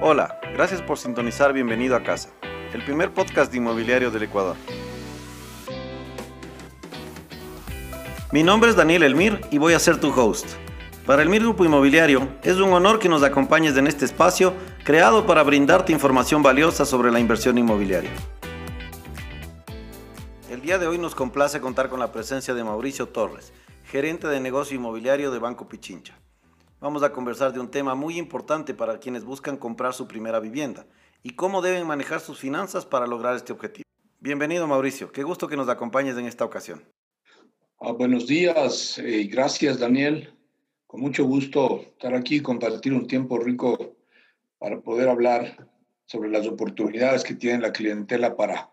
Hola, gracias por sintonizar Bienvenido a Casa, el primer podcast de inmobiliario del Ecuador. Mi nombre es Daniel Elmir y voy a ser tu host. Para Elmir Grupo Inmobiliario es un honor que nos acompañes en este espacio creado para brindarte información valiosa sobre la inversión inmobiliaria. El día de hoy nos complace contar con la presencia de Mauricio Torres, gerente de negocio inmobiliario de Banco Pichincha. Vamos a conversar de un tema muy importante para quienes buscan comprar su primera vivienda y cómo deben manejar sus finanzas para lograr este objetivo. Bienvenido Mauricio, qué gusto que nos acompañes en esta ocasión. Ah, buenos días y gracias Daniel. Con mucho gusto estar aquí y compartir un tiempo rico para poder hablar sobre las oportunidades que tiene la clientela para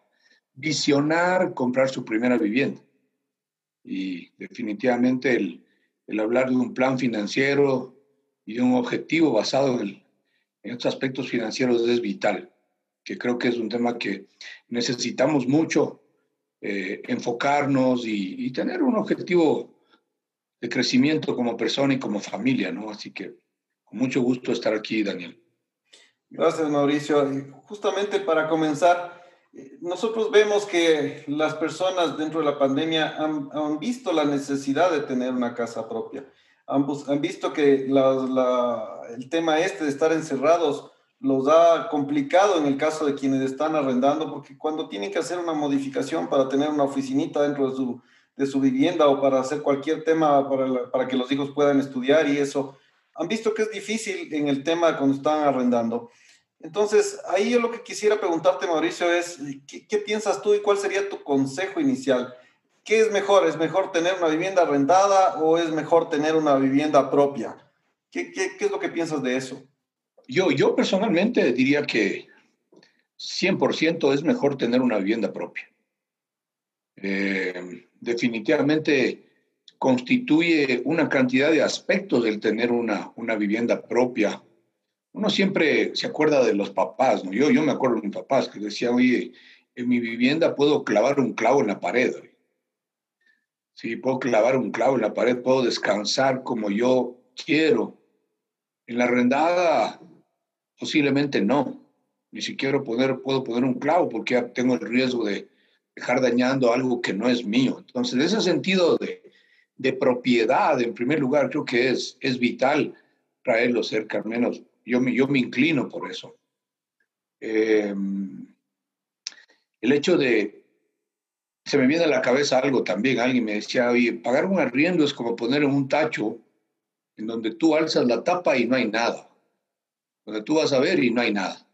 visionar comprar su primera vivienda. Y definitivamente el, el hablar de un plan financiero y de un objetivo basado en, en estos aspectos financieros es vital, que creo que es un tema que necesitamos mucho eh, enfocarnos y, tener un objetivo de crecimiento como persona y como familia, ¿no? Así que con mucho gusto estar aquí, Daniel. Gracias, Mauricio. Justamente para comenzar, nosotros vemos que las personas dentro de la pandemia han, visto la necesidad de tener una casa propia. Han, han visto que el tema este de estar encerrados los ha complicado en el caso de quienes están arrendando, porque cuando tienen que hacer una modificación para tener una oficinita dentro de su, de su vivienda o para hacer cualquier tema para, para que los hijos puedan estudiar y eso, han visto que es difícil en el tema cuando están arrendando. Entonces, ahí yo lo que quisiera preguntarte, Mauricio, es, ¿qué, ¿qué, piensas tú y cuál sería tu consejo inicial? ¿Qué es mejor? ¿Es mejor tener una vivienda arrendada o es mejor tener una vivienda propia? ¿Qué, qué, qué es lo que piensas de eso? Yo, yo personalmente diría que 100% es mejor tener una vivienda propia. Eh, definitivamente constituye una cantidad de aspectos del tener una, una vivienda propia. Uno siempre se acuerda de los papás, ¿no? Yo, yo me acuerdo de mis papás que decían, oye, en mi vivienda puedo clavar un clavo en la pared. Sí, puedo clavar un clavo en la pared, puedo descansar como yo quiero. En la arrendada Posiblemente no. Ni siquiera poner, puedo poner un clavo porque ya tengo el riesgo de dejar dañando algo que no es mío. Entonces, en ese sentido de, de propiedad, en primer lugar, creo que es, es vital traerlo cerca, al menos yo me, yo me inclino por eso. Em, el hecho de, se me viene a la cabeza algo también, alguien me decía, oye, pagar un arriendo es como poner en un tacho en donde tú alzas la tapa y no hay nada donde tú vas a ver y no hay nada.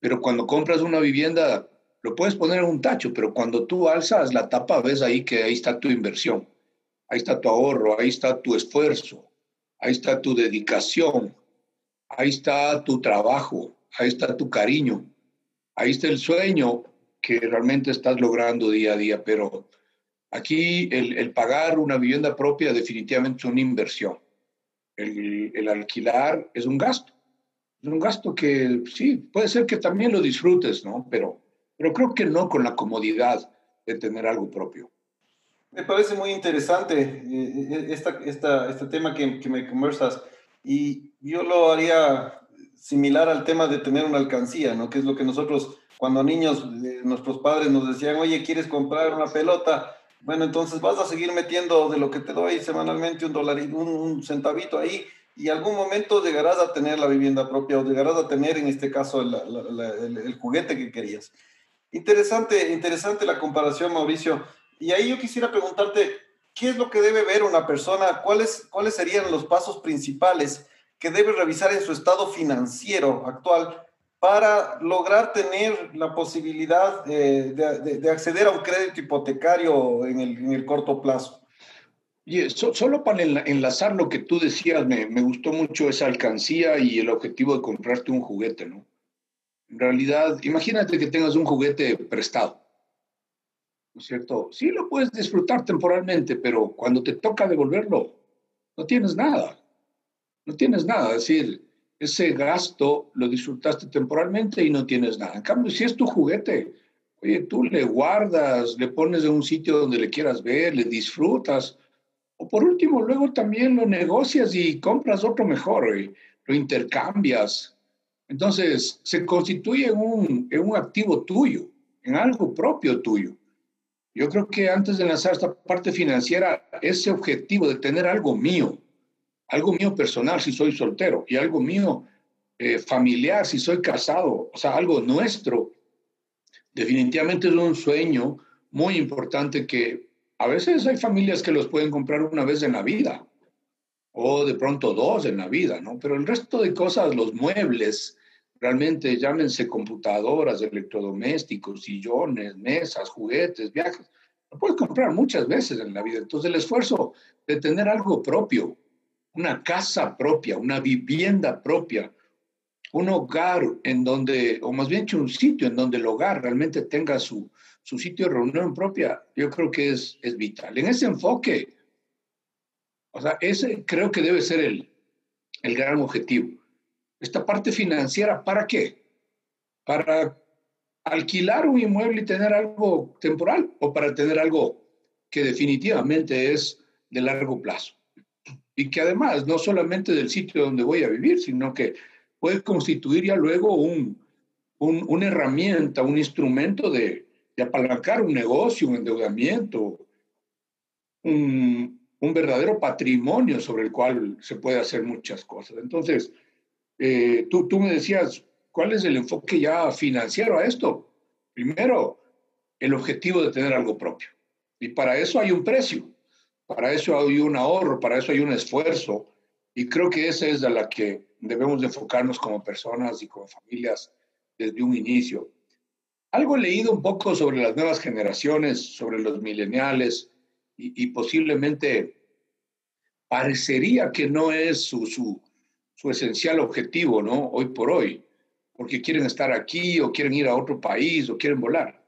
Pero cuando compras una vivienda, lo puedes poner en un tacho, pero cuando tú alzas la tapa, ves ahí que ahí está tu inversión, ahí está tu ahorro, ahí está tu esfuerzo, ahí está tu dedicación, ahí está tu trabajo, ahí está tu cariño, ahí está el sueño que realmente estás logrando día a día, pero aquí el, pagar una vivienda propia definitivamente es una inversión. el alquilar es un gasto es un gasto que sí, puede ser que también lo disfrutes, ¿no? Pero, pero creo que no con la comodidad de tener algo propio. Me parece muy interesante eh, eh, esta, este tema que, me conversas y yo lo haría similar al tema de tener una alcancía, ¿no? Que es lo que nosotros, cuando niños, eh, nuestros padres nos decían, oye, ¿quieres comprar una pelota? Bueno, entonces vas a seguir metiendo de lo que te doy semanalmente un dólar, un, un centavito ahí y algún momento llegarás a tener la vivienda propia o llegarás a tener en este caso el, juguete que querías. Interesante, interesante la comparación, Mauricio. Y ahí yo quisiera preguntarte, ¿qué es lo que debe ver una persona? ¿Cuáles, cuáles serían los pasos principales que debe revisar en su estado financiero actual para lograr tener la posibilidad eh, de, acceder a un crédito hipotecario en el corto plazo? Y solo para enlazar lo que tú decías, me, me, gustó mucho esa alcancía y el objetivo de comprarte un juguete, ¿no? En realidad, imagínate que tengas un juguete prestado, ¿no es cierto? Sí lo puedes disfrutar temporalmente, pero cuando te toca devolverlo, no tienes nada, no tienes nada. Es decir, ese gasto lo disfrutaste temporalmente y no tienes nada. En cambio, si es tu juguete, Oye, tú le guardas, le pones en un sitio donde le quieras ver, le disfrutas. O por último, luego también lo negocias y compras otro mejor, lo intercambias. Entonces, se constituye un, en un activo tuyo, en algo propio tuyo. Yo creo que antes de lanzar esta parte financiera, ese objetivo de tener algo mío, algo mío personal si soy soltero y algo mío eh, familiar si soy casado, o sea, algo nuestro, definitivamente es un sueño muy importante que a veces hay familias que los pueden comprar una vez en la vida o de pronto dos en la vida, ¿no? Pero el resto de cosas, los muebles, realmente llámense computadoras, electrodomésticos, sillones, mesas, juguetes, viajes, lo puedes comprar muchas veces en la vida. Entonces el esfuerzo de tener algo propio, una casa propia, una vivienda propia, un hogar en donde, o más bien un sitio en donde el hogar realmente tenga su, su sitio de reunión propia, yo creo que es, es vital. En ese enfoque, o sea, ese creo que debe ser el, el gran objetivo esta parte financiera, ¿para qué? Para alquilar un inmueble y tener algo temporal o para tener algo que definitivamente es de largo plazo. Y que además no solamente del sitio donde voy a vivir, sino que puede constituir ya luego un, una herramienta, un instrumento de, de, apalancar un negocio, un endeudamiento, un, un verdadero patrimonio sobre el cual se puede hacer muchas cosas. Entonces, eh, tú, tú me decías, ¿cuál es el enfoque ya financiero a esto? Primero, el objetivo de tener algo propio. Y para eso hay un precio, para eso hay un ahorro, para eso hay un esfuerzo. Y creo que esa es a la que debemos enfocarnos como personas y como familias desde un inicio. Algo he leído un poco sobre las nuevas generaciones, sobre los mileniales, y, posiblemente parecería que no es su, su esencial objetivo, ¿no? Hoy por hoy, porque quieren estar aquí o quieren ir a otro país o quieren volar.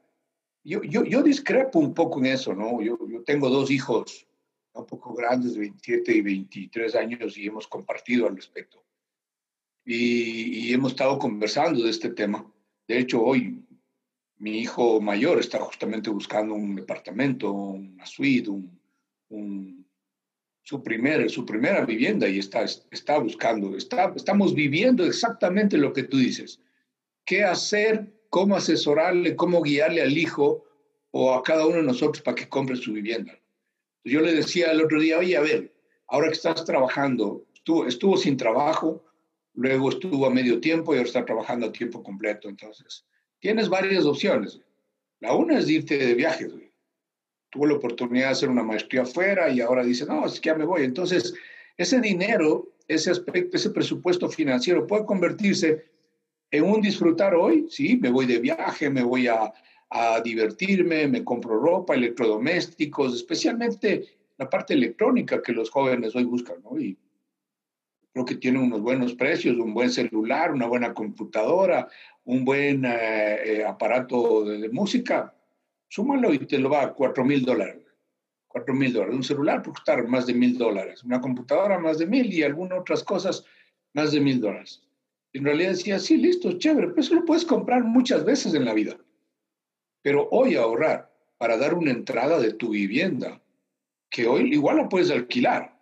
Yo, yo, yo discrepo un poco en eso, ¿no? Yo, yo tengo dos hijos un poco grandes, de 27 y 23 años, y hemos compartido al respecto. Y, y, hemos estado conversando de este tema. De hecho, hoy mi hijo mayor está justamente buscando un departamento, una suite, un, un su, primer, su primera vivienda y está, está buscando, está, estamos viviendo exactamente lo que tú dices. ¿Qué hacer? ¿Cómo asesorarle? ¿Cómo guiarle al hijo o a cada uno de nosotros para que compre su vivienda? Yo le decía el otro día, oye, a ver, ahora que estás trabajando, estuvo, estuvo sin trabajo, luego estuvo a medio tiempo y ahora está trabajando a tiempo completo. Entonces, tienes varias opciones. La una es irte de viajes, tuvo la oportunidad de hacer una maestría afuera y ahora dice, no, es que ya me voy. Entonces, ese dinero, ese aspecto, ese presupuesto financiero puede convertirse en un disfrutar hoy, sí, me voy de viaje, me voy a, a divertirme, me compro ropa, electrodomésticos, especialmente la parte electrónica que los jóvenes hoy buscan, ¿no? Y creo que tienen unos buenos precios, un buen celular, una buena computadora, un buen eh, eh, aparato de, de música, súmalo y te lo va a 4 mil dólares. 4 mil dólares. Un celular puede costar más de mil dólares. Una computadora más de mil y algunas otras cosas más de mil dólares. En realidad decía, sí, listo, chévere, pero eso lo puedes comprar muchas veces en la vida. Pero hoy ahorrar para dar una entrada de tu vivienda, que hoy igual la puedes alquilar,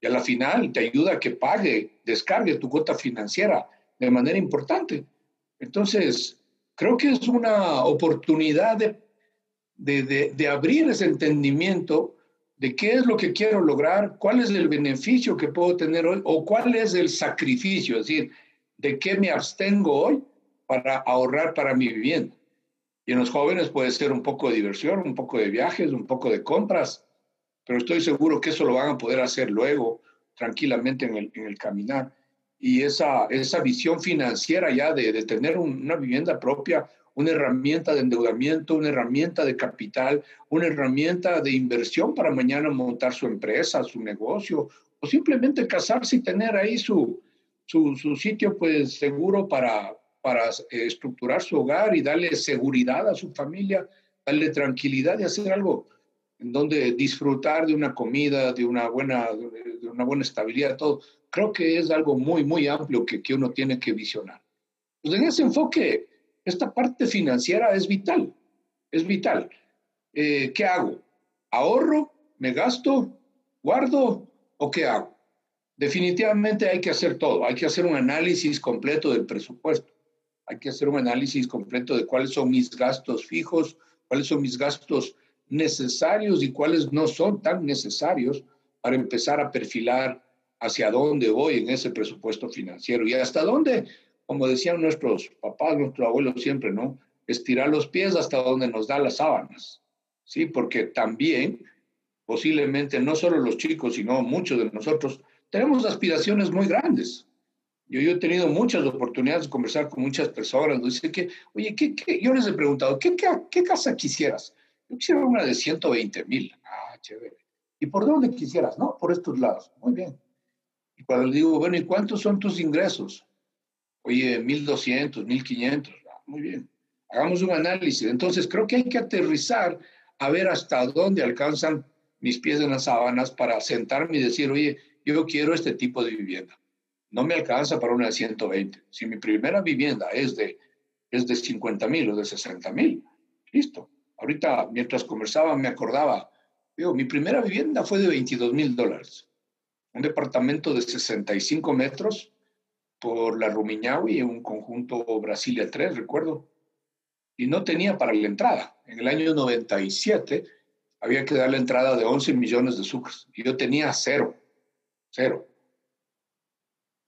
y a la final te ayuda a que pague, descargue tu cuota financiera de manera importante. Entonces, creo que es una oportunidad de de, abrir ese entendimiento de qué es lo que quiero lograr, cuál es el beneficio que puedo tener hoy o cuál es el sacrificio, es decir, de qué me abstengo hoy para ahorrar para mi vivienda. Y en los jóvenes puede ser un poco de diversión, un poco de viajes, un poco de compras, pero estoy seguro que eso lo van a poder hacer luego, tranquilamente en el, en el caminar. Y esa, esa visión financiera ya de, de tener una vivienda propia una herramienta de endeudamiento, una herramienta de capital, una herramienta de inversión para mañana montar su empresa, su negocio, o simplemente casarse y tener ahí su, su, sitio pues seguro para, para eh, estructurar su hogar y darle seguridad a su familia, darle tranquilidad y hacer algo en donde disfrutar de una comida, de una buena, de una buena estabilidad, todo. Creo que es algo muy, muy amplio que, que uno tiene que visionar. Pues en ese enfoque, esta parte financiera es vital. es vital. Eh, ¿Qué hago? ¿Ahorro? ¿Me gasto? ¿Guardo? ¿O qué hago? Definitivamente hay que hacer todo. Hay que hacer un análisis completo del presupuesto. Hay que hacer un análisis completo de cuáles son mis gastos fijos, cuáles son mis gastos necesarios y cuáles no son tan necesarios para empezar a perfilar hacia dónde voy en ese presupuesto financiero y hasta dónde, como decían nuestros papás, nuestros abuelos siempre, ¿no? Estirar los pies hasta donde nos da las sábanas, ¿sí? Porque también, posiblemente, no solo los chicos, sino muchos de nosotros, tenemos aspiraciones muy grandes. Yo, yo he tenido muchas oportunidades de conversar con muchas personas. Dice que, oye, yo les he preguntado, ¿qué, casa quisieras? Yo quisiera una de 120 mil. Ah, chévere. ¿Y por dónde quisieras? No, por estos lados. Muy bien. Y cuando le digo, bueno, ¿y cuántos son tus ingresos? Oye, 1.200, 1.500. Ah, muy bien. Hagamos un análisis. Entonces, creo que hay que aterrizar a ver hasta dónde alcanzan mis pies en las sábanas para sentarme y decir, oye, yo quiero este tipo de vivienda. No me alcanza para una de 120. Si mi primera vivienda es de, es de 50 mil o de 60 mil, listo. Ahorita, mientras conversaba, me acordaba, digo, mi primera vivienda fue de 22 mil dólares. Un departamento de 65 metros por la Rumiñahui, un conjunto Brasilia 3, recuerdo. Y no tenía para la entrada. En el año 97 había que dar la entrada de 11 millones de sucres. Y yo tenía cero, cero.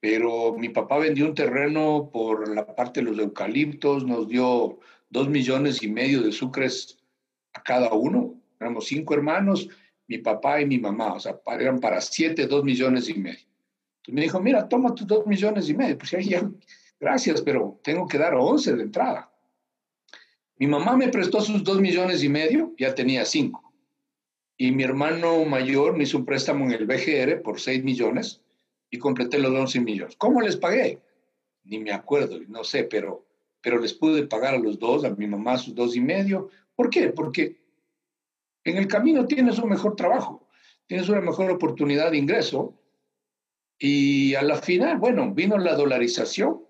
Pero mi papá vendió un terreno por la parte de los eucaliptos, nos dio dos millones y medio de sucres a cada uno. Éramos cinco hermanos, mi papá y mi mamá, o sea, eran para siete, dos millones y medio. Entonces me dijo, mira, toma tus dos millones y medio. Pues ya, gracias, pero tengo que dar once de entrada. Mi mamá me prestó sus dos millones y medio, ya tenía cinco. Y mi hermano mayor me hizo un préstamo en el BGR por seis millones y completé los once millones. ¿Cómo les pagué? Ni me acuerdo, no sé, pero, pero les pude pagar a los dos, a mi mamá sus dos y medio, ¿Por qué? Porque en el camino tienes un mejor trabajo, tienes una mejor oportunidad de ingreso y a la final, bueno, vino la dolarización.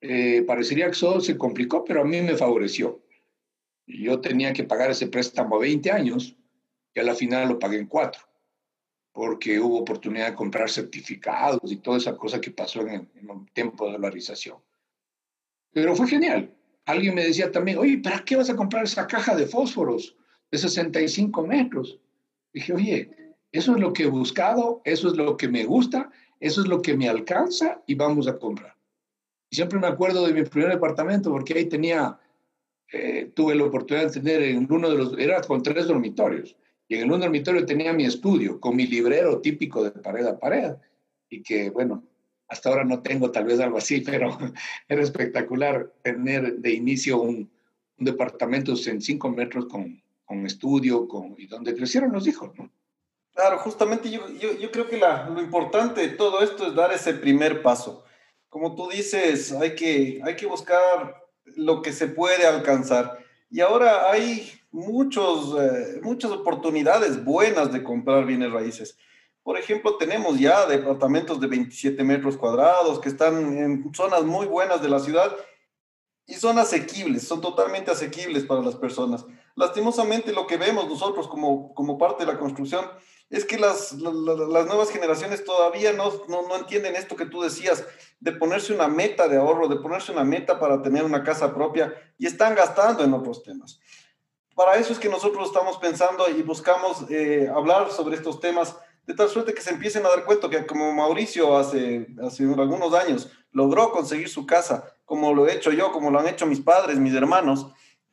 Eh, parecería que todo se complicó, pero a mí me favoreció. Yo tenía que pagar ese préstamo a 20 años y a la final lo pagué en cuatro, porque hubo oportunidad de comprar certificados y toda esa cosa que pasó en en el tiempo de dolarización. Pero fue genial. Alguien me decía también, oye, ¿para qué vas a comprar esa caja de fósforos de 65 metros? Dije, oye, eso es lo que he buscado, eso es lo que me gusta, eso es lo que me alcanza y vamos a comprar. Siempre me acuerdo de mi primer departamento porque ahí tenía, eh, tuve la oportunidad de tener en uno de los, era con tres dormitorios. Y en un dormitorio tenía mi estudio con mi librero típico de pared a pared. Y que, bueno, hasta ahora no tengo tal vez algo así, pero era espectacular tener de inicio un, departamento en cinco metros con, con estudio con, y donde crecieron los hijos, ¿no? Claro, justamente yo, yo, yo creo que la, lo importante de todo esto es dar ese primer paso. Como tú dices, hay que, hay que buscar lo que se puede alcanzar. Y ahora hay muchos, eh, muchas oportunidades buenas de comprar bienes raíces. Por ejemplo, tenemos ya departamentos de 27 metros cuadrados que están en zonas muy buenas de la ciudad y son asequibles, son totalmente asequibles para las personas. Lastimosamente lo que vemos nosotros como, como parte de la construcción es que las, las nuevas generaciones todavía no, no, no, entienden esto que tú decías, de ponerse una meta de ahorro, de ponerse una meta para tener una casa propia y están gastando en otros temas. Para eso es que nosotros estamos pensando y buscamos eh, hablar sobre estos temas de tal suerte que se empiecen a dar cuenta que como Mauricio hace, hace algunos años logró conseguir su casa, como lo he hecho yo, como lo han hecho mis padres, mis hermanos,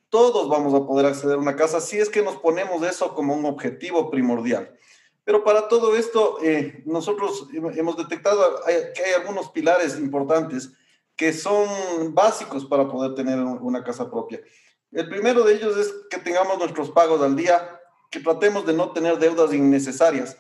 todos vamos a poder acceder a una casa si es que nos ponemos eso como un objetivo primordial. Pero para todo esto, eh, nosotros hemos detectado que hay algunos pilares importantes que son básicos para poder tener una casa propia. El primero de ellos es que tengamos nuestros pagos al día, que tratemos de no tener deudas innecesarias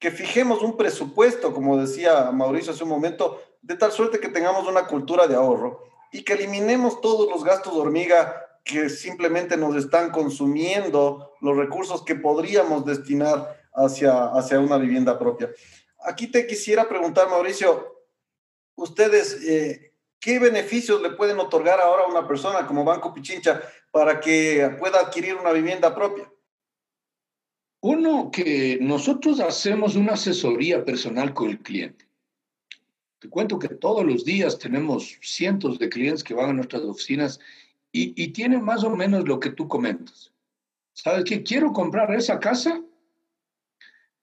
que fijemos un presupuesto, como decía Mauricio hace un momento, de tal suerte que tengamos una cultura de ahorro y que eliminemos todos los gastos de hormiga que simplemente nos están consumiendo los recursos que podríamos destinar hacia, hacia una vivienda propia. Aquí te quisiera preguntar, Mauricio, ustedes, eh, ¿qué beneficios le pueden otorgar ahora a una persona como Banco Pichincha para que pueda adquirir una vivienda propia? Uno, que nosotros hacemos una asesoría personal con el cliente. Te cuento que todos los días tenemos cientos de clientes que van a nuestras oficinas y, tienen más o menos lo que tú comentas. ¿Sabes qué? Quiero comprar esa casa.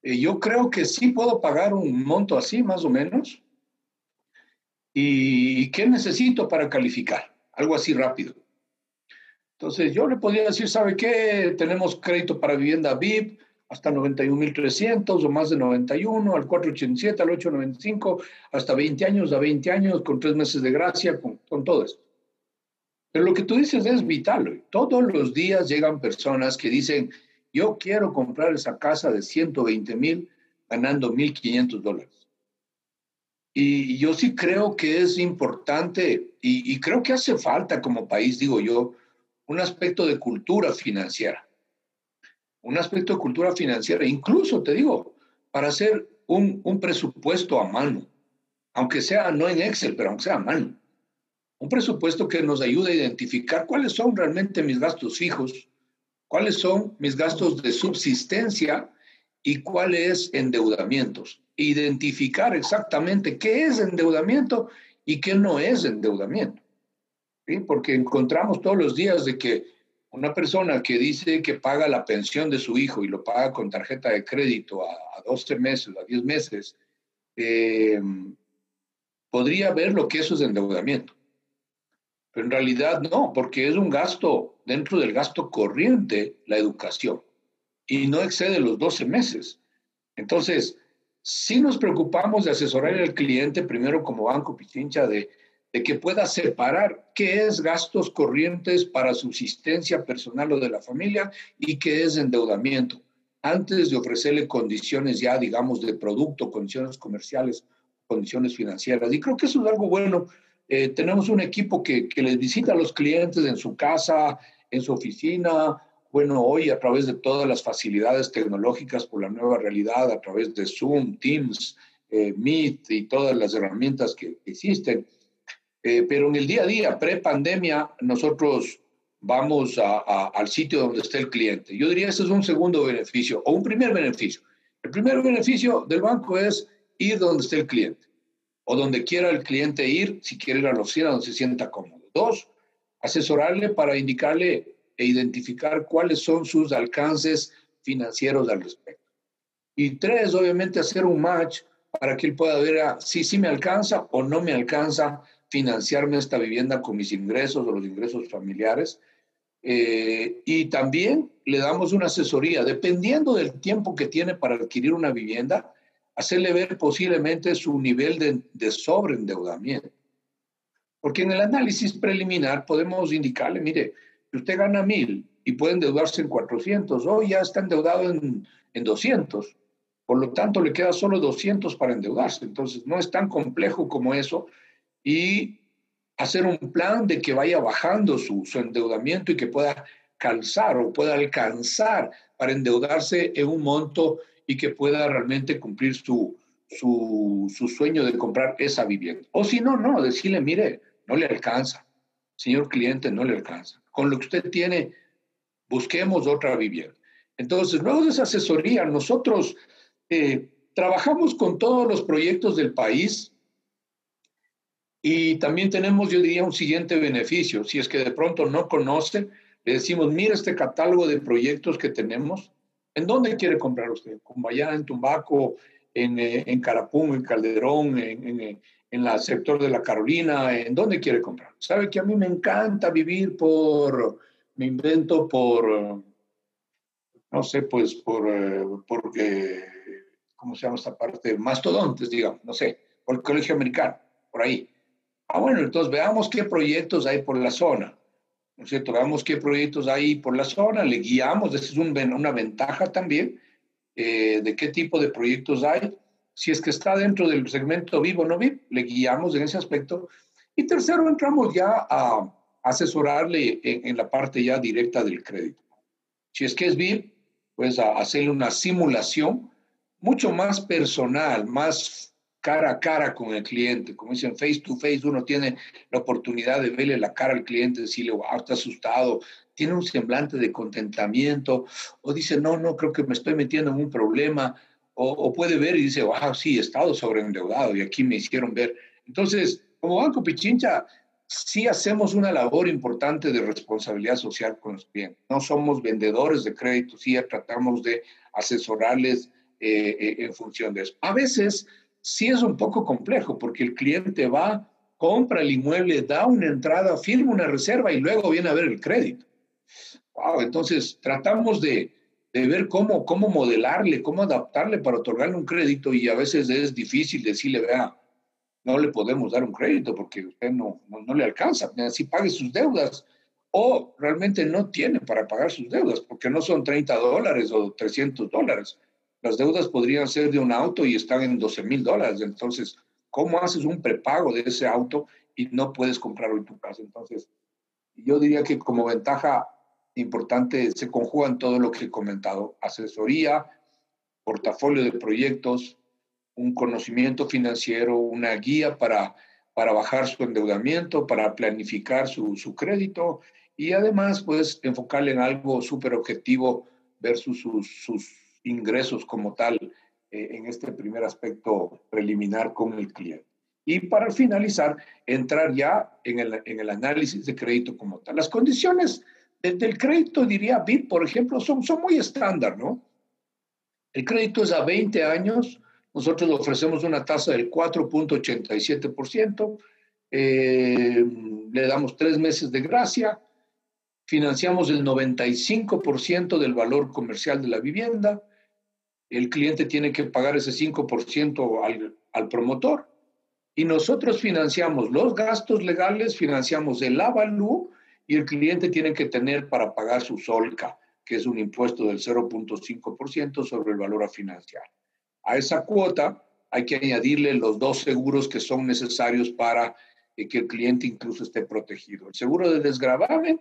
Eh, yo creo que sí puedo pagar un monto así, más o menos. ¿Y qué necesito para calificar? Algo así rápido. Entonces yo le podría decir, ¿sabe qué? Tenemos crédito para vivienda VIP hasta 91.300 o más de 91, al 487, al 895, hasta 20 años, a 20 años, con tres meses de gracia, con, con todo esto. Pero lo que tú dices es vital. Todos los días llegan personas que dicen, yo quiero comprar esa casa de 120 mil ganando 1.500 dólares. Y yo sí creo que es importante y, y, creo que hace falta como país, digo yo, un aspecto de cultura financiera. Un aspecto de cultura financiera, incluso te digo, para hacer un, un presupuesto a mano, aunque sea no en Excel, pero aunque sea a mano. Un presupuesto que nos ayude a identificar cuáles son realmente mis gastos fijos, cuáles son mis gastos de subsistencia y cuáles endeudamientos identificar exactamente qué es endeudamiento y qué no es endeudamiento. ¿sí? Porque encontramos todos los días de que una persona que dice que paga la pensión de su hijo y lo paga con tarjeta de crédito a, a 12 meses, a 10 meses, eh, podría ver lo que eso es endeudamiento. En realidad no, porque es un gasto dentro del gasto corriente la educación y no excede los 12 meses. Entonces, si nos preocupamos de asesorar al cliente primero como Banco Pichincha de, de que pueda separar qué es gastos corrientes para subsistencia personal o de la familia y qué es endeudamiento, antes de ofrecerle condiciones ya, digamos, de producto, condiciones comerciales, condiciones financieras. Y creo que eso es algo bueno. Eh, tenemos un equipo que, que les visita a los clientes en su casa, en su oficina, bueno, hoy a través de todas las facilidades tecnológicas por la nueva realidad, a través de Zoom, Teams, eh, Meet y todas las herramientas que existen. Eh, pero en el día a día, pre-pandemia, nosotros vamos al sitio donde está el cliente. Yo diría ese es un segundo beneficio o un primer beneficio. El primer beneficio del banco es ir donde esté el cliente o donde quiera el cliente ir, si quiere ir a la oficina donde se sienta cómodo. Dos, asesorarle para indicarle e identificar cuáles son sus alcances financieros al respecto. Y tres, obviamente, hacer un match para que él pueda ver si sí me alcanza o no me alcanza financiarme esta vivienda con mis ingresos o los ingresos familiares. Eh, y también le damos una asesoría, dependiendo del tiempo que tiene para adquirir una vivienda, hacerle ver posiblemente su nivel de, de sobreendeudamiento. Porque en el análisis preliminar podemos indicarle, mire, usted gana mil y puede endeudarse en 400, hoy ya está endeudado en, en 200. Por lo tanto, le queda solo 200 para endeudarse. Entonces, no es tan complejo como eso. Y hacer un plan de que vaya bajando su, su endeudamiento y que pueda calzar o pueda alcanzar para endeudarse en un monto y que pueda realmente cumplir su, su, su, sueño de comprar esa vivienda. O si no, no, decirle, mire, no le alcanza, señor cliente, no le alcanza con lo que usted tiene, busquemos otra vivienda. Entonces, luego de esa asesoría, nosotros eh, trabajamos con todos los proyectos del país y también tenemos, yo diría, un siguiente beneficio. Si es que de pronto no conoce, le decimos, mira este catálogo de proyectos que tenemos. ¿En dónde quiere comprar usted? Cumbayá, en Tumbaco, en, eh, en Carapún, en Calderón, en, en, en el sector de la Carolina, ¿en dónde quiere comprar? Sabe que a mí me encanta vivir por, me invento por, no sé, pues por, porque, ¿cómo se llama esta parte? Mastodontes, digamos, no sé, por el colegio americano, por ahí. Ah, bueno, entonces veamos qué proyectos hay por la zona, ¿no es cierto? Veamos qué proyectos hay por la zona, le guiamos, esa es un, una ventaja también eh, de qué tipo de proyectos hay si es que está dentro del segmento vivo o no vivo, le guiamos en ese aspecto. Y tercero, entramos ya a asesorarle en, la parte ya directa del crédito. Si es que es VIP, pues a hacerle una simulación mucho más personal, más cara a cara con el cliente. Como dicen, face to face, uno tiene la oportunidad de verle la cara al cliente, decirle, wow, está asustado, tiene un semblante de contentamiento, o dice, no, no, creo que me estoy metiendo en un problema, o, puede ver y dice, wow, sí, he estado sobreendeudado y aquí me hicieron ver. Entonces, como Banco Pichincha, sí hacemos una labor importante de responsabilidad social con los clientes. No somos vendedores de crédito, sí tratamos de asesorarles eh, eh, en función de eso. A veces sí es un poco complejo porque el cliente va, compra el inmueble, da una entrada, firma una reserva y luego viene a ver el crédito. Wow, entonces tratamos de, de ver cómo, cómo modelarle, cómo adaptarle para otorgarle un crédito y a veces es difícil decirle, vea, no le podemos dar un crédito porque usted no, no, le alcanza, si pague sus deudas o realmente no tiene para pagar sus deudas porque no son 30 dólares o 300 dólares. Las deudas podrían ser de un auto y están en 12 mil dólares. Entonces, ¿cómo haces un prepago de ese auto y no puedes comprarlo en tu casa? Entonces, yo diría que como ventaja importante se conjugan todo lo que he comentado, asesoría, portafolio de proyectos, un conocimiento financiero, una guía para, para bajar su endeudamiento, para planificar su, su crédito y además pues enfocarle en algo súper objetivo versus sus, sus, ingresos como tal eh, en este primer aspecto preliminar con el cliente. Y para finalizar, entrar ya en el, en el análisis de crédito como tal. Las condiciones del crédito, diría BIP, por ejemplo, son, son muy estándar, ¿no? El crédito es a 20 años, nosotros ofrecemos una tasa del 4.87%, eh, le damos tres meses de gracia, financiamos el 95% del valor comercial de la vivienda, el cliente tiene que pagar ese 5% al, al promotor y nosotros financiamos los gastos legales, financiamos el avalú y el cliente tiene que tener para pagar su solca, que es un impuesto del 0.5% sobre el valor a financiar. A esa cuota hay que añadirle los dos seguros que son necesarios para eh, que el cliente incluso esté protegido. El seguro de desgravamen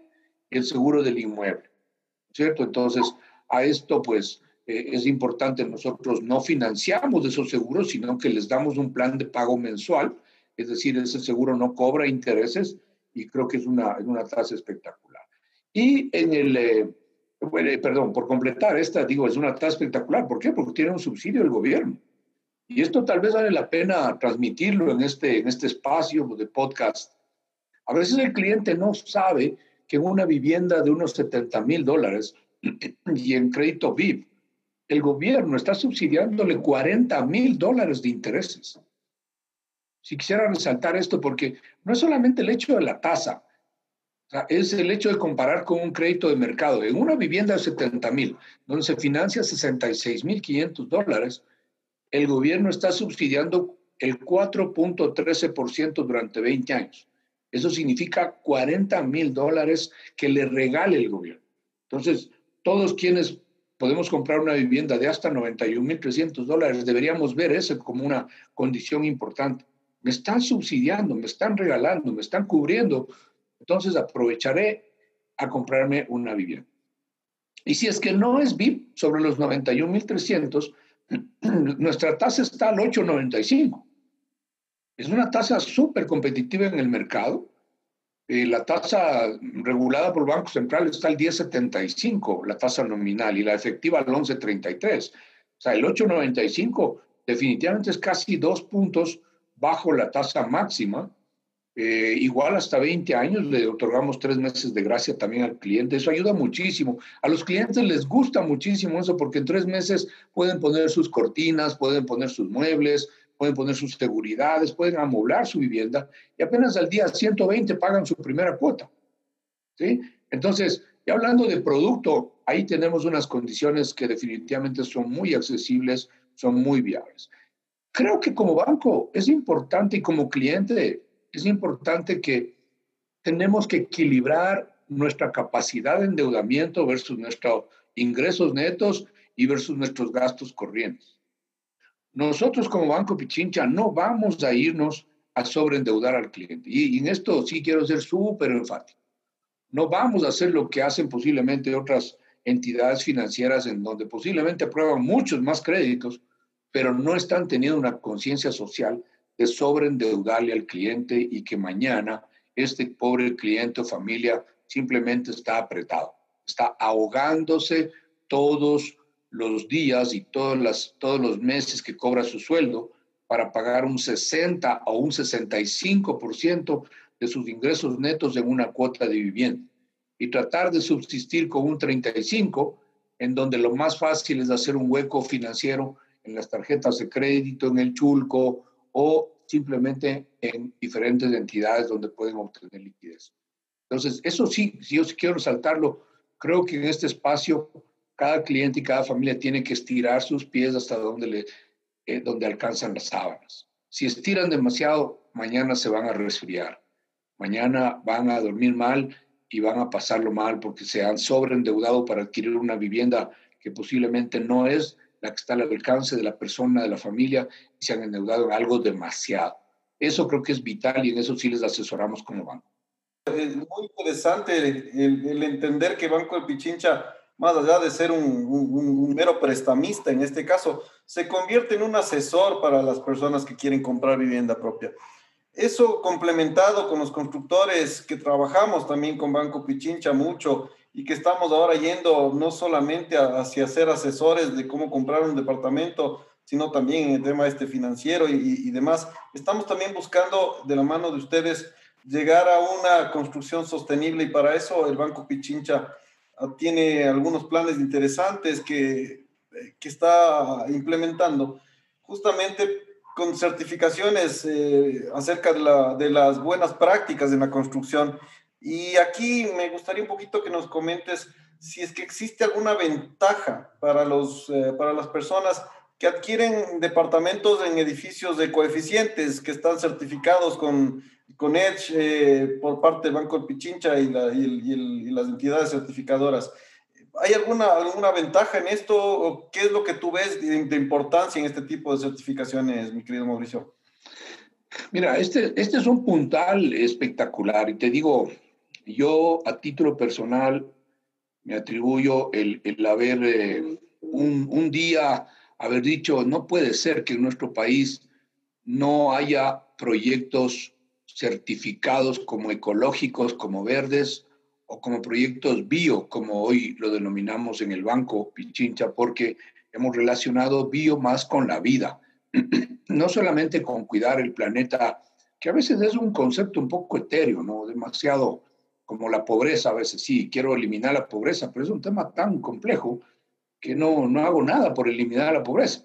y el seguro del inmueble. ¿Cierto? Entonces, a esto pues eh, es importante, nosotros no financiamos esos seguros, sino que les damos un plan de pago mensual, es decir, ese seguro no cobra intereses, y creo que es una, una tasa espectacular. Y en el, eh, bueno, perdón, por completar esta, digo, es una tasa espectacular. ¿Por qué? Porque tiene un subsidio del gobierno. Y esto tal vez vale la pena transmitirlo en este, en este espacio de podcast. A veces el cliente no sabe que en una vivienda de unos 70 mil dólares y en crédito VIP, el gobierno está subsidiándole 40 mil dólares de intereses. Si quisiera resaltar esto, porque no es solamente el hecho de la tasa, es el hecho de comparar con un crédito de mercado. En una vivienda de 70 mil, donde se financia 66 mil 500 dólares, el gobierno está subsidiando el 4.13% durante 20 años. Eso significa 40 mil dólares que le regale el gobierno. Entonces, todos quienes podemos comprar una vivienda de hasta 91 mil 300 dólares, deberíamos ver eso como una condición importante me están subsidiando, me están regalando, me están cubriendo, entonces aprovecharé a comprarme una vivienda. Y si es que no es VIP sobre los 91.300, nuestra tasa está al 8.95. Es una tasa súper competitiva en el mercado. Eh, la tasa regulada por el Banco Central está al 10.75, la tasa nominal, y la efectiva al 11.33. O sea, el 8.95 definitivamente es casi dos puntos bajo la tasa máxima. Eh, igual hasta 20 años le otorgamos tres meses de gracia también al cliente. Eso ayuda muchísimo. A los clientes les gusta muchísimo eso porque en tres meses pueden poner sus cortinas, pueden poner sus muebles, pueden poner sus seguridades, pueden amoblar su vivienda y apenas al día 120 pagan su primera cuota. ¿sí? Entonces, ya hablando de producto, ahí tenemos unas condiciones que definitivamente son muy accesibles, son muy viables creo que como banco es importante y como cliente es importante que tenemos que equilibrar nuestra capacidad de endeudamiento versus nuestros ingresos netos y versus nuestros gastos corrientes. Nosotros como Banco Pichincha no vamos a irnos a sobreendeudar al cliente. Y, en esto sí quiero ser súper enfático. No vamos a hacer lo que hacen posiblemente otras entidades financieras en donde posiblemente aprueban muchos más créditos, pero no están teniendo una conciencia social de sobreendeudarle al cliente y que mañana este pobre cliente o familia simplemente está apretado, está ahogándose todos los días y todos, las, todos los meses que cobra su sueldo para pagar un 60 o un 65% de sus ingresos netos en una cuota de vivienda y tratar de subsistir con un 35 en donde lo más fácil es hacer un hueco financiero en las tarjetas de crédito, en el chulco o simplemente en diferentes entidades donde pueden obtener liquidez. Entonces, eso sí, si yo quiero resaltarlo, creo que en este espacio cada cliente y cada familia tiene que estirar sus pies hasta donde, le, eh, donde alcanzan las sábanas. Si estiran demasiado, mañana se van a resfriar, mañana van a dormir mal y van a pasarlo mal porque se han sobreendeudado para adquirir una vivienda que posiblemente no es la que está al alcance de la persona, de la familia, y se han endeudado en algo demasiado. Eso creo que es vital y en eso sí les asesoramos como banco. Es muy interesante el, entender que Banco de Pichincha, más allá de ser un, mero prestamista en este caso, se convierte en un asesor para las personas que quieren comprar vivienda propia. Eso complementado con los constructores que trabajamos también con Banco Pichincha mucho y que estamos ahora yendo no solamente hacia ser asesores de cómo comprar un departamento, sino también en el tema este financiero y, demás. Estamos también buscando de la mano de ustedes llegar a una construcción sostenible y para eso el Banco Pichincha tiene algunos planes interesantes que, que está implementando justamente con certificaciones eh, acerca de, la, de, las buenas prácticas en la construcción. Y aquí me gustaría un poquito que nos comentes si es que existe alguna ventaja para, los, eh, para las personas que adquieren departamentos en edificios de coeficientes que están certificados con, con Edge eh, por parte del Banco Pichincha y, la, y, y las entidades certificadoras. ¿Hay alguna, alguna ventaja en esto? ¿Qué es lo que tú ves de, importancia en este tipo de certificaciones, mi querido Mauricio? Mira, este, este es un puntal espectacular y te digo, yo a título personal me atribuyo el, el haber eh, un, un día haber dicho, no puede ser que en nuestro país no haya proyectos certificados como ecológicos, como verdes, o como proyectos bio, como hoy lo denominamos en el banco Pichincha, porque hemos relacionado bio más con la vida, no solamente con cuidar el planeta, que a veces es un concepto un poco etéreo, ¿no? Demasiado como la pobreza, a veces sí, quiero eliminar la pobreza, pero es un tema tan complejo que no, no hago nada por eliminar la pobreza.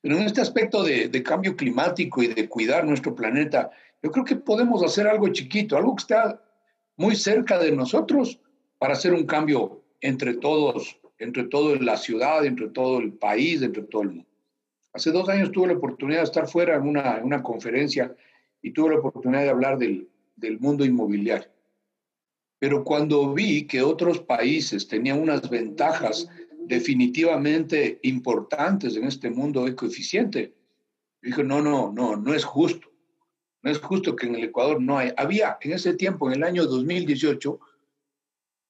Pero en este aspecto de, de cambio climático y de cuidar nuestro planeta, yo creo que podemos hacer algo chiquito, algo que está muy cerca de nosotros para hacer un cambio entre todos, entre toda la ciudad, entre todo el país, entre todo el mundo. Hace dos años tuve la oportunidad de estar fuera en una, una conferencia y tuve la oportunidad de hablar del, del mundo inmobiliario. Pero cuando vi que otros países tenían unas ventajas definitivamente importantes en este mundo ecoeficiente, dije, no, no, no, no es justo. No es justo que en el Ecuador no hay. Había en ese tiempo, en el año 2018,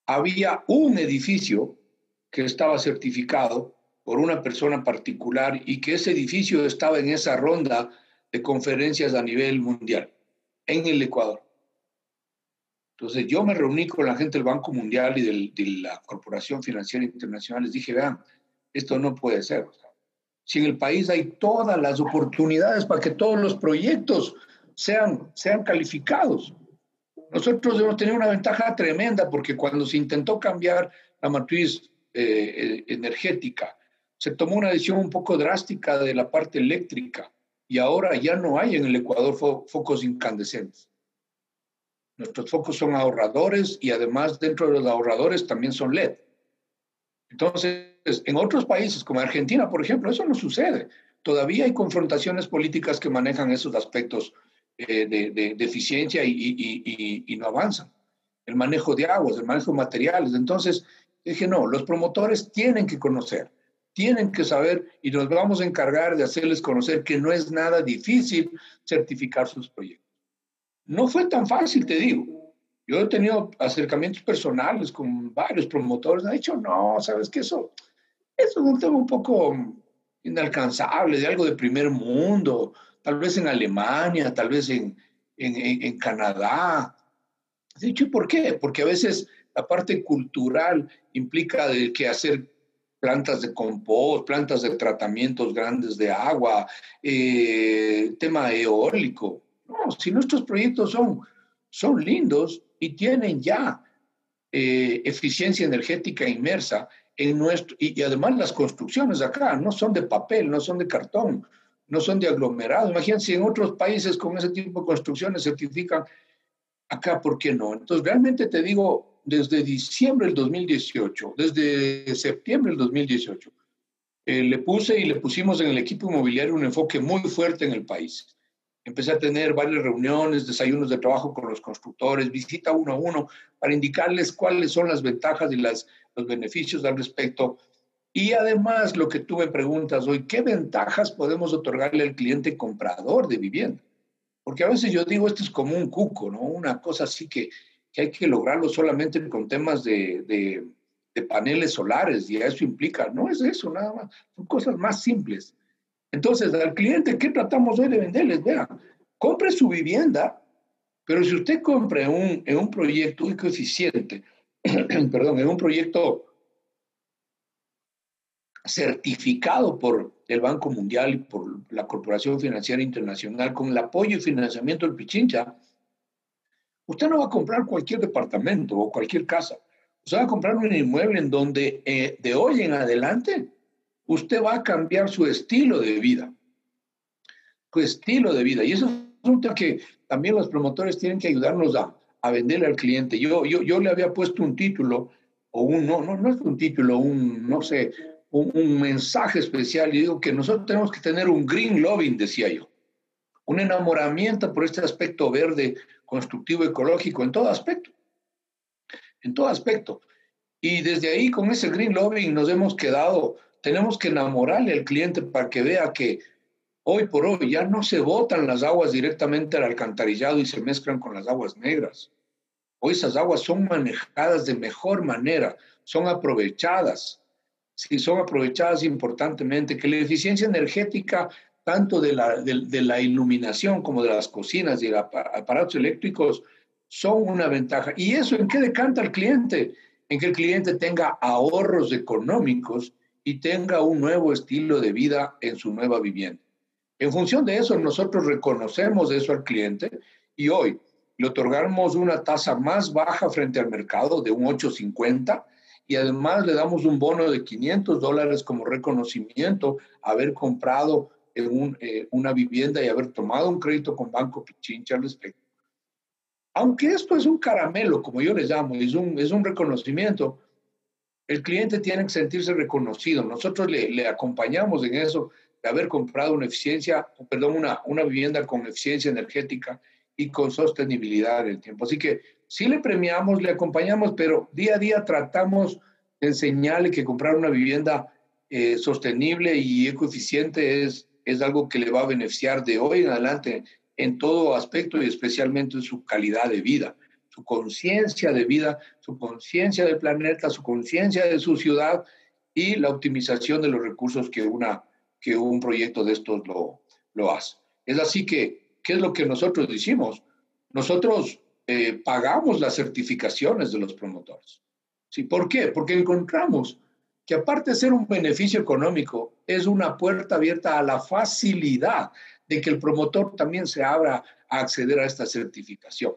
había un edificio que estaba certificado por una persona particular y que ese edificio estaba en esa ronda de conferencias a nivel mundial, en el Ecuador. Entonces yo me reuní con la gente del Banco Mundial y de la Corporación Financiera Internacional, les dije, vean, esto no puede ser. Si en el país hay todas las oportunidades para que todos los proyectos sean, sean calificados. Nosotros debemos tener una ventaja tremenda porque cuando se intentó cambiar la matriz eh, energética, se tomó una decisión un poco drástica de la parte eléctrica y ahora ya no hay en el Ecuador focos incandescentes. Nuestros focos son ahorradores y además dentro de los ahorradores también son LED. Entonces, en otros países como Argentina, por ejemplo, eso no sucede. Todavía hay confrontaciones políticas que manejan esos aspectos eh, de, eficiencia y, no avanzan. El manejo de aguas, el manejo de materiales. Entonces, dije, no, los promotores tienen que conocer, tienen que saber y nos vamos a encargar de hacerles conocer que no es nada difícil certificar sus proyectos. No fue tan fácil, te digo. Yo he tenido acercamientos personales con varios promotores. Me han dicho, no, sabes que eso, eso es un tema un poco inalcanzable, de algo de primer mundo, tal vez en Alemania, tal vez en, en, en Canadá. De hecho, ¿por qué? Porque a veces la parte cultural implica de que hacer plantas de compost, plantas de tratamientos grandes de agua, eh, tema eólico. No, si nuestros proyectos son, son lindos y tienen ya eh, eficiencia energética inmersa en nuestro, y, además las construcciones acá no son de papel, no son de cartón, no son de aglomerado. Imagínense, en otros países con ese tipo de construcciones certifican, acá, ¿por qué no? Entonces, realmente te digo, desde diciembre del 2018, desde septiembre del 2018, eh, le puse y le pusimos en el equipo inmobiliario un enfoque muy fuerte en el país. Empecé a tener varias reuniones, desayunos de trabajo con los constructores, visita uno a uno para indicarles cuáles son las ventajas y las, los beneficios al respecto. Y además, lo que tú me preguntas hoy, ¿qué ventajas podemos otorgarle al cliente comprador de vivienda? Porque a veces yo digo, esto es como un cuco, ¿no? Una cosa así que, que hay que lograrlo solamente con temas de, de, paneles solares y eso implica, no es eso nada más, son cosas más simples. Entonces, al cliente, ¿qué tratamos hoy de venderles? Vean, compre su vivienda, pero si usted compre un, en un proyecto eficiente, perdón, en un proyecto certificado por el Banco Mundial y por la Corporación Financiera Internacional con el apoyo y financiamiento del Pichincha, usted no va a comprar cualquier departamento o cualquier casa. Usted va a comprar un inmueble en donde eh, de hoy en adelante usted va a cambiar su estilo de vida. Su estilo de vida. Y eso es un tema que también los promotores tienen que ayudarnos a, a venderle al cliente. Yo, yo, yo le había puesto un título, o un, no, no, no es un título, un, no sé, un, mensaje especial. Y digo que nosotros tenemos que tener un green loving, decía yo. Un enamoramiento por este aspecto verde, constructivo, ecológico, en todo aspecto. En todo aspecto. Y desde ahí, con ese green loving, nos hemos quedado tenemos que enamorarle al cliente para que vea que hoy por hoy ya no se botan las aguas directamente al alcantarillado y se mezclan con las aguas negras. Hoy esas aguas son manejadas de mejor manera, son aprovechadas. Si son aprovechadas importantemente, que la eficiencia energética tanto de la, de la iluminación como de las cocinas y aparatos eléctricos son una ventaja. ¿Y eso en qué decanta al cliente? En que el cliente tenga ahorros económicos y tenga un nuevo estilo de vida en su nueva vivienda. En función de eso, nosotros reconocemos eso al cliente y hoy le otorgamos una tasa más baja frente al mercado de un 850 y además le damos un bono de 500 dólares como reconocimiento haber comprado en eh, una vivienda y haber tomado un crédito con Banco Pichincha al respecto. Aunque esto es un caramelo, como yo le llamo, es un, es un reconocimiento, el cliente tiene que sentirse reconocido. Nosotros le, acompañamos en eso de haber comprado una eficiencia, perdón, una, una vivienda con eficiencia energética y con sostenibilidad en el tiempo. Así que sí le premiamos, le acompañamos, pero día a día tratamos de enseñarle que comprar una vivienda eh, sostenible y ecoeficiente es, es algo que le va a beneficiar de hoy en adelante en todo aspecto y especialmente en su calidad de vida su conciencia de vida, su conciencia del planeta, su conciencia de su ciudad y la optimización de los recursos que, una, que un proyecto de estos lo, lo hace. Es así que, ¿qué es lo que nosotros decimos? Nosotros eh, pagamos las certificaciones de los promotores. ¿Sí? ¿Por qué? Porque encontramos que aparte de ser un beneficio económico, es una puerta abierta a la facilidad de que el promotor también se abra a acceder a esta certificación.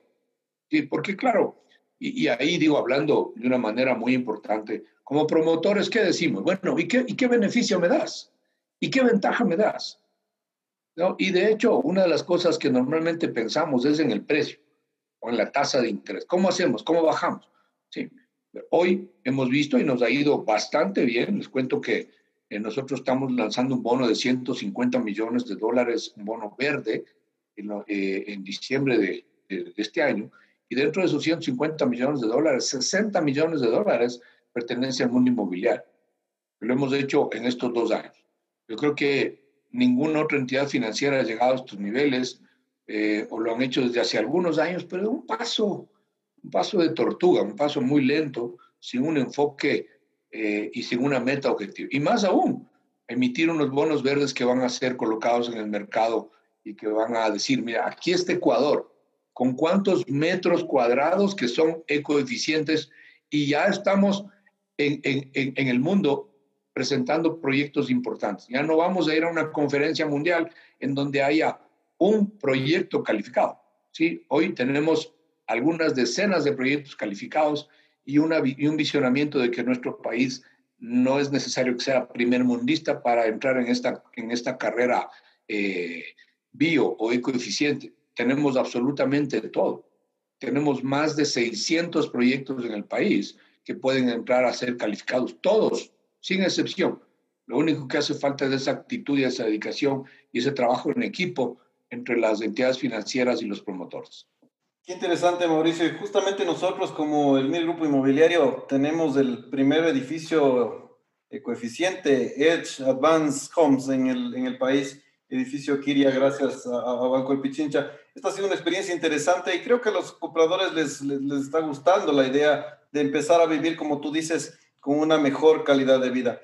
Sí, porque claro, y, ahí digo, hablando de una manera muy importante, como promotores, ¿qué decimos? Bueno, ¿y qué, y qué beneficio me das? ¿Y qué ventaja me das? ¿No? Y de hecho, una de las cosas que normalmente pensamos es en el precio o en la tasa de interés. ¿Cómo hacemos? ¿Cómo bajamos? Sí. Hoy hemos visto y nos ha ido bastante bien. Les cuento que eh, nosotros estamos lanzando un bono de 150 millones de dólares, un bono verde, en, eh, diciembre de, este año. Y dentro de esos 150 millones de dólares, 60 millones de dólares pertenecen al mundo inmobiliario. Lo hemos hecho en estos dos años. Yo creo que ninguna otra entidad financiera ha llegado a estos niveles eh, o lo han hecho desde hace algunos años, pero un paso, un paso de tortuga, un paso muy lento, sin un enfoque eh, y sin una meta objetiva. Y más aún, emitir unos bonos verdes que van a ser colocados en el mercado y que van a decir, mira, aquí está Ecuador, con cuántos metros cuadrados que son ecoeficientes y ya estamos en, en, el mundo presentando proyectos importantes. Ya no vamos a ir a una conferencia mundial en donde haya un proyecto calificado. ¿sí? Hoy tenemos algunas decenas de proyectos calificados y, una, un visionamiento de que nuestro país no es necesario que sea primer mundista para entrar en esta, en esta carrera eh, bio o ecoeficiente. Tenemos absolutamente todo. Tenemos más de 600 proyectos en el país que pueden entrar a ser calificados, todos, sin excepción. Lo único que hace falta es esa actitud y esa dedicación y ese trabajo en equipo entre las entidades financieras y los promotores. Qué interesante, Mauricio. Y justamente nosotros, como el MIR Grupo Inmobiliario, tenemos el primer edificio coeficiente Edge Advanced Homes en el, en el país, edificio Kiria, gracias a, a, Banco El Pichincha. Esta ha sido una experiencia interesante y creo que a los compradores les, les, les está gustando la idea de empezar a vivir, como tú dices, con una mejor calidad de vida.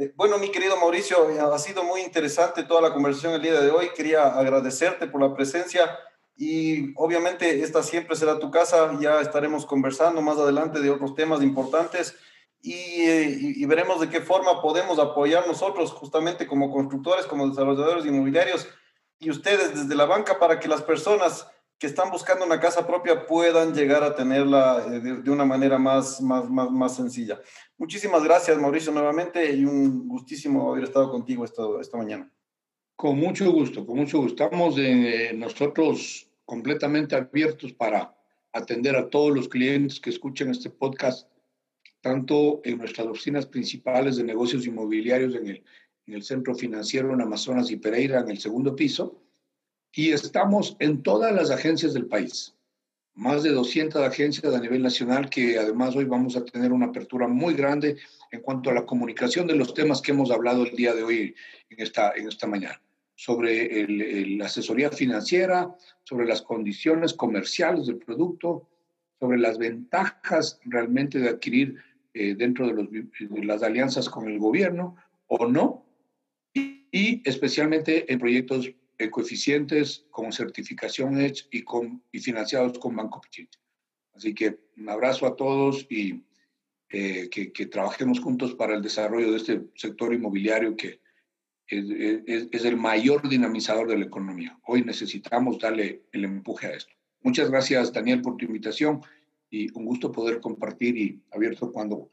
Eh, bueno, mi querido Mauricio, ha sido muy interesante toda la conversación el día de hoy. Quería agradecerte por la presencia y obviamente esta siempre será tu casa. Ya estaremos conversando más adelante de otros temas importantes y, y, y, veremos de qué forma podemos apoyar nosotros justamente como constructores, como desarrolladores inmobiliarios y ustedes desde la banca para que las personas que están buscando una casa propia puedan llegar a tenerla eh, de, de una manera más, más, más, más, sencilla. Muchísimas gracias, Mauricio, nuevamente y un gustísimo haber estado contigo esta, esta mañana. Con mucho gusto, con mucho gusto. Estamos eh, nosotros completamente abiertos para atender a todos los clientes que escuchen este podcast, tanto en nuestras oficinas principales de negocios inmobiliarios en el, en el Centro Financiero en Amazonas y Pereira, en el segundo piso, y estamos en todas las agencias del país, más de 200 agencias a nivel nacional, que además hoy vamos a tener una apertura muy grande en cuanto a la comunicación de los temas que hemos hablado el día de hoy en esta, en esta mañana. Sobre la asesoría financiera, sobre las condiciones comerciales del producto, sobre las ventajas realmente de adquirir eh, dentro de, las alianzas con el gobierno o no, y especialmente en proyectos ecoeficientes con certificación Edge y, con, y financiados con Banco Pichincha. Así que un abrazo a todos y eh, que, que trabajemos juntos para el desarrollo de este sector inmobiliario que es, es, es, el mayor dinamizador de la economía. Hoy necesitamos darle el empuje a esto. Muchas gracias, Daniel, por tu invitación y un gusto poder compartir y abierto cuando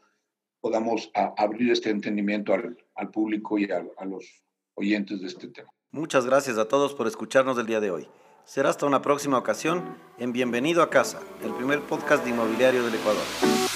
podamos abrir este entendimiento al, al público y a, a los oyentes de este tema. Muchas gracias a todos por escucharnos el día de hoy. Será hasta una próxima ocasión en Bienvenido a Casa, el primer podcast de inmobiliario del Ecuador.